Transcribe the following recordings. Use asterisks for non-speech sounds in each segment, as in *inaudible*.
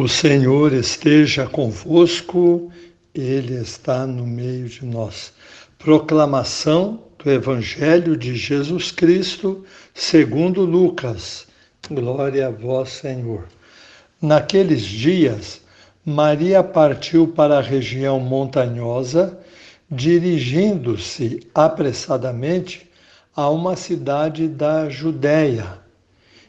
O Senhor esteja convosco, Ele está no meio de nós. Proclamação do Evangelho de Jesus Cristo, segundo Lucas. Glória a vós, Senhor. Naqueles dias, Maria partiu para a região montanhosa, dirigindo-se apressadamente a uma cidade da Judéia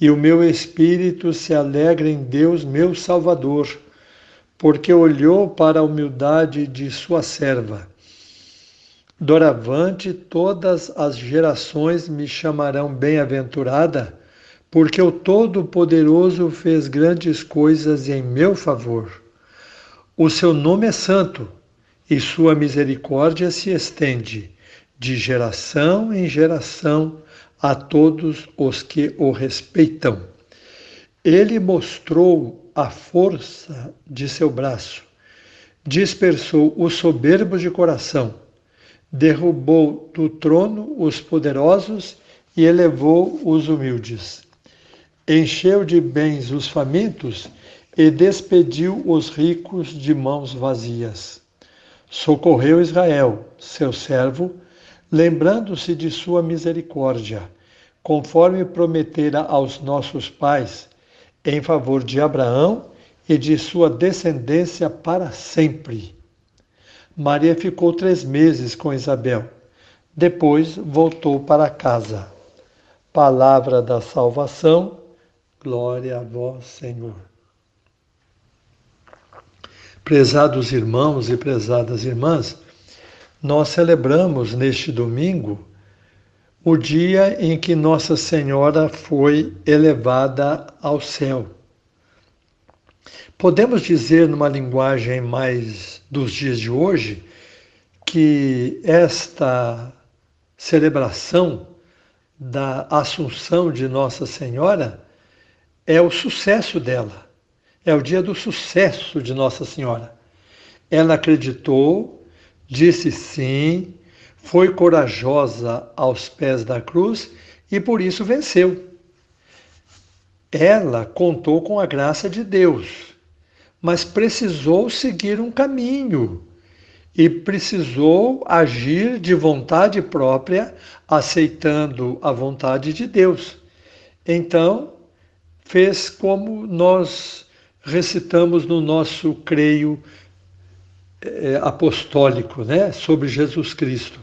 e o meu espírito se alegra em Deus, meu Salvador, porque olhou para a humildade de sua serva. Doravante, todas as gerações me chamarão bem-aventurada, porque o Todo-Poderoso fez grandes coisas em meu favor. O seu nome é santo e sua misericórdia se estende de geração em geração a todos os que o respeitam. Ele mostrou a força de seu braço, dispersou os soberbos de coração, derrubou do trono os poderosos e elevou os humildes. Encheu de bens os famintos e despediu os ricos de mãos vazias. Socorreu Israel, seu servo, lembrando-se de sua misericórdia, conforme prometera aos nossos pais, em favor de Abraão e de sua descendência para sempre. Maria ficou três meses com Isabel. Depois voltou para casa. Palavra da salvação, glória a vós, Senhor. Prezados irmãos e prezadas irmãs, nós celebramos neste domingo o dia em que Nossa Senhora foi elevada ao céu. Podemos dizer, numa linguagem mais dos dias de hoje, que esta celebração da Assunção de Nossa Senhora é o sucesso dela, é o dia do sucesso de Nossa Senhora. Ela acreditou Disse sim, foi corajosa aos pés da cruz e por isso venceu. Ela contou com a graça de Deus, mas precisou seguir um caminho e precisou agir de vontade própria, aceitando a vontade de Deus. Então, fez como nós recitamos no nosso creio é, apostólico, né, sobre Jesus Cristo.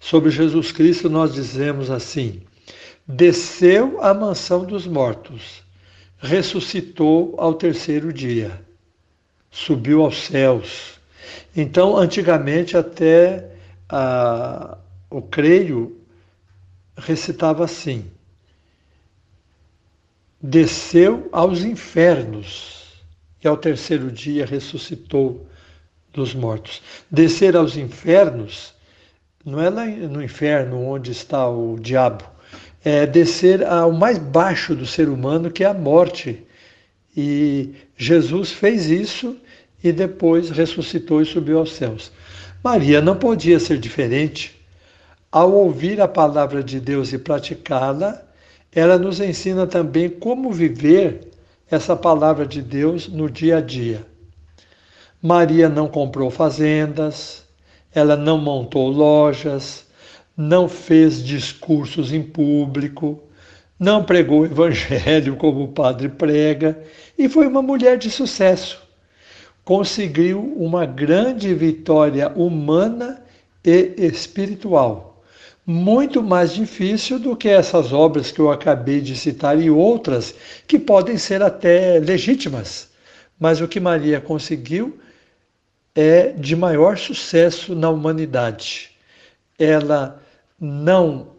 Sobre Jesus Cristo nós dizemos assim: desceu à mansão dos mortos, ressuscitou ao terceiro dia, subiu aos céus. Então, antigamente até a, o creio recitava assim: desceu aos infernos e ao terceiro dia ressuscitou dos mortos. Descer aos infernos não é no inferno onde está o diabo, é descer ao mais baixo do ser humano, que é a morte. E Jesus fez isso e depois ressuscitou e subiu aos céus. Maria não podia ser diferente. Ao ouvir a palavra de Deus e praticá-la, ela nos ensina também como viver essa palavra de Deus no dia a dia. Maria não comprou fazendas, ela não montou lojas, não fez discursos em público, não pregou o *laughs* evangelho como o padre prega e foi uma mulher de sucesso. conseguiu uma grande vitória humana e espiritual. Muito mais difícil do que essas obras que eu acabei de citar e outras que podem ser até legítimas. Mas o que Maria conseguiu é de maior sucesso na humanidade. Ela não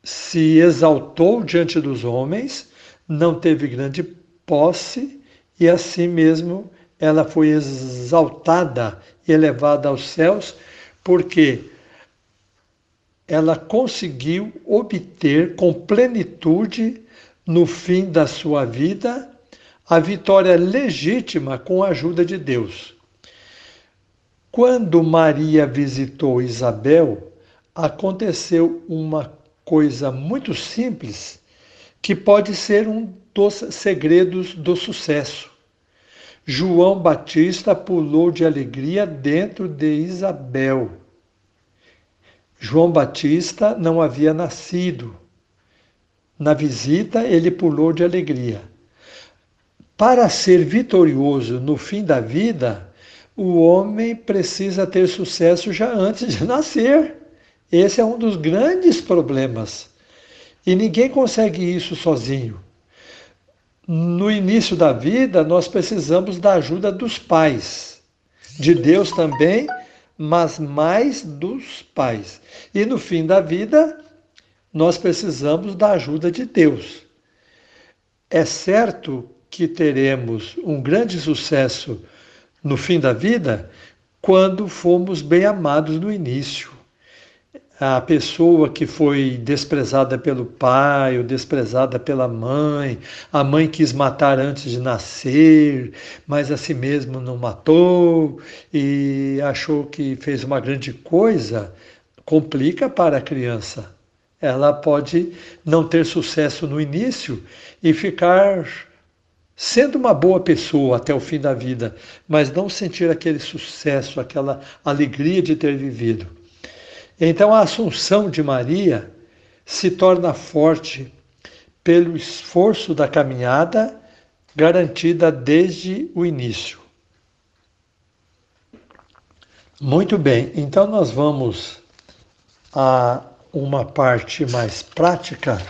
se exaltou diante dos homens, não teve grande posse e assim mesmo ela foi exaltada e elevada aos céus, porque ela conseguiu obter com plenitude no fim da sua vida a vitória legítima com a ajuda de Deus. Quando Maria visitou Isabel, aconteceu uma coisa muito simples que pode ser um dos segredos do sucesso. João Batista pulou de alegria dentro de Isabel. João Batista não havia nascido. Na visita, ele pulou de alegria. Para ser vitorioso no fim da vida, o homem precisa ter sucesso já antes de *laughs* nascer. Esse é um dos grandes problemas. E ninguém consegue isso sozinho. No início da vida, nós precisamos da ajuda dos pais, de Deus também, mas mais dos pais. E no fim da vida, nós precisamos da ajuda de Deus. É certo que teremos um grande sucesso no fim da vida quando fomos bem amados no início a pessoa que foi desprezada pelo pai ou desprezada pela mãe, a mãe quis matar antes de nascer, mas a si mesmo não matou e achou que fez uma grande coisa, complica para a criança. Ela pode não ter sucesso no início e ficar sendo uma boa pessoa até o fim da vida, mas não sentir aquele sucesso, aquela alegria de ter vivido. Então a Assunção de Maria se torna forte pelo esforço da caminhada garantida desde o início. Muito bem, então nós vamos a uma parte mais prática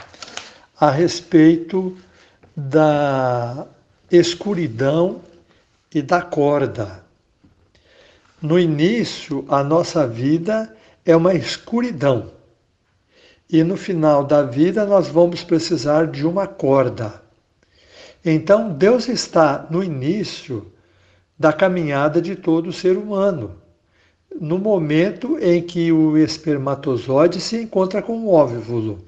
a respeito da escuridão e da corda. No início, a nossa vida é uma escuridão. E no final da vida nós vamos precisar de uma corda. Então Deus está no início da caminhada de todo ser humano, no momento em que o espermatozoide se encontra com o óvulo.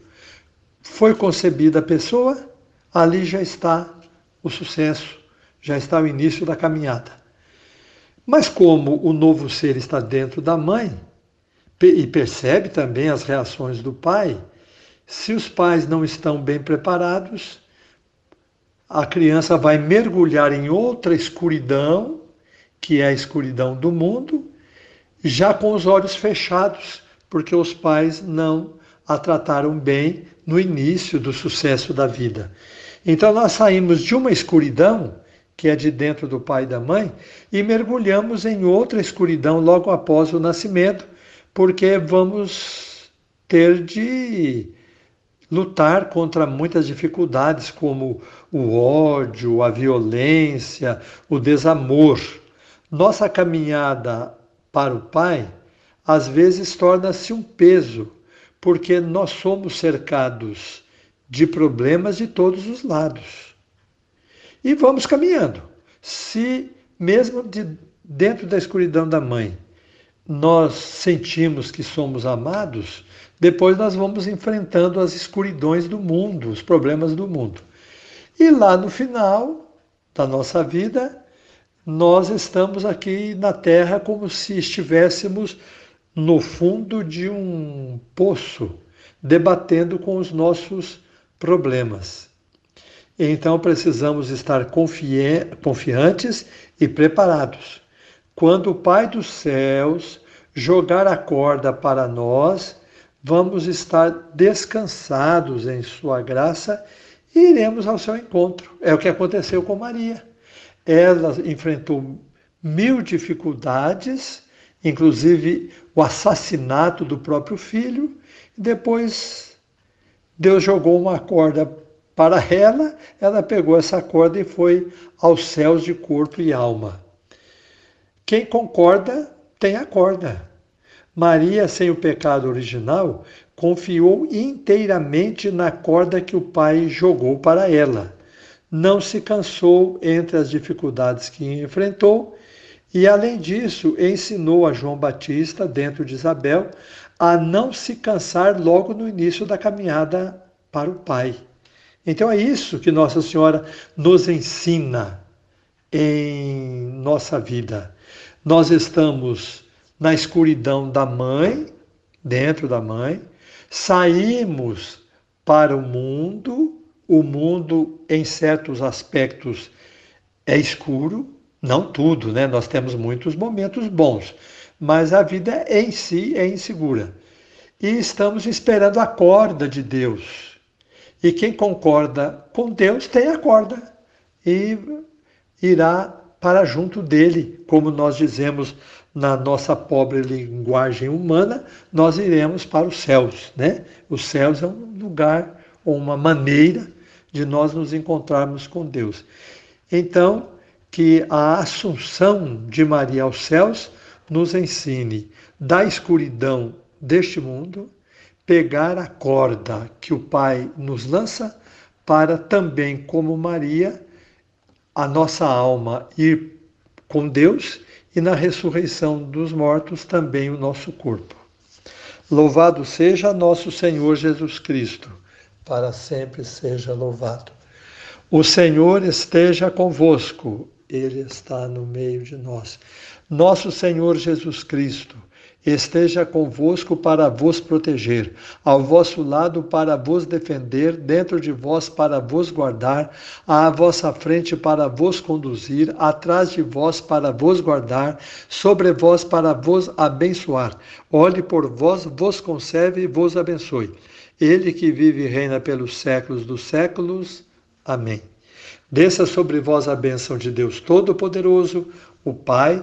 Foi concebida a pessoa, ali já está o sucesso, já está o início da caminhada. Mas como o novo ser está dentro da mãe, e percebe também as reações do pai. Se os pais não estão bem preparados, a criança vai mergulhar em outra escuridão, que é a escuridão do mundo, já com os olhos fechados, porque os pais não a trataram bem no início do sucesso da vida. Então nós saímos de uma escuridão, que é de dentro do pai e da mãe, e mergulhamos em outra escuridão logo após o nascimento, porque vamos ter de lutar contra muitas dificuldades, como o ódio, a violência, o desamor. Nossa caminhada para o Pai às vezes torna-se um peso, porque nós somos cercados de problemas de todos os lados. E vamos caminhando. Se, mesmo de, dentro da escuridão da mãe, nós sentimos que somos amados, depois nós vamos enfrentando as escuridões do mundo, os problemas do mundo. E lá no final da nossa vida, nós estamos aqui na Terra como se estivéssemos no fundo de um poço, debatendo com os nossos problemas. Então precisamos estar confiantes e preparados quando o Pai dos céus jogar a corda para nós, vamos estar descansados em Sua graça e iremos ao seu encontro. É o que aconteceu com Maria. Ela enfrentou mil dificuldades, inclusive o assassinato do próprio filho. Depois Deus jogou uma corda para ela, ela pegou essa corda e foi aos céus de corpo e alma. Quem concorda tem a corda. Maria, sem o pecado original, confiou inteiramente na corda que o Pai jogou para ela. Não se cansou entre as dificuldades que enfrentou e, além disso, ensinou a João Batista, dentro de Isabel, a não se cansar logo no início da caminhada para o Pai. Então é isso que Nossa Senhora nos ensina em nossa vida. Nós estamos na escuridão da mãe, dentro da mãe, saímos para o mundo, o mundo em certos aspectos é escuro, não tudo, né? Nós temos muitos momentos bons, mas a vida em si é insegura. E estamos esperando a corda de Deus. E quem concorda com Deus tem a corda e irá para junto dele, como nós dizemos na nossa pobre linguagem humana, nós iremos para os céus, né? Os céus é um lugar ou uma maneira de nós nos encontrarmos com Deus. Então, que a assunção de Maria aos céus nos ensine da escuridão deste mundo, pegar a corda que o Pai nos lança para também, como Maria, a nossa alma ir com Deus e na ressurreição dos mortos também o nosso corpo. Louvado seja nosso Senhor Jesus Cristo, para sempre seja louvado. O Senhor esteja convosco, Ele está no meio de nós. Nosso Senhor Jesus Cristo, esteja convosco para vos proteger, ao vosso lado para vos defender, dentro de vós para vos guardar, à vossa frente para vos conduzir, atrás de vós para vos guardar, sobre vós para vos abençoar. Olhe por vós, vos conserve e vos abençoe. Ele que vive e reina pelos séculos dos séculos. Amém. Desça sobre vós a bênção de Deus Todo-Poderoso, o Pai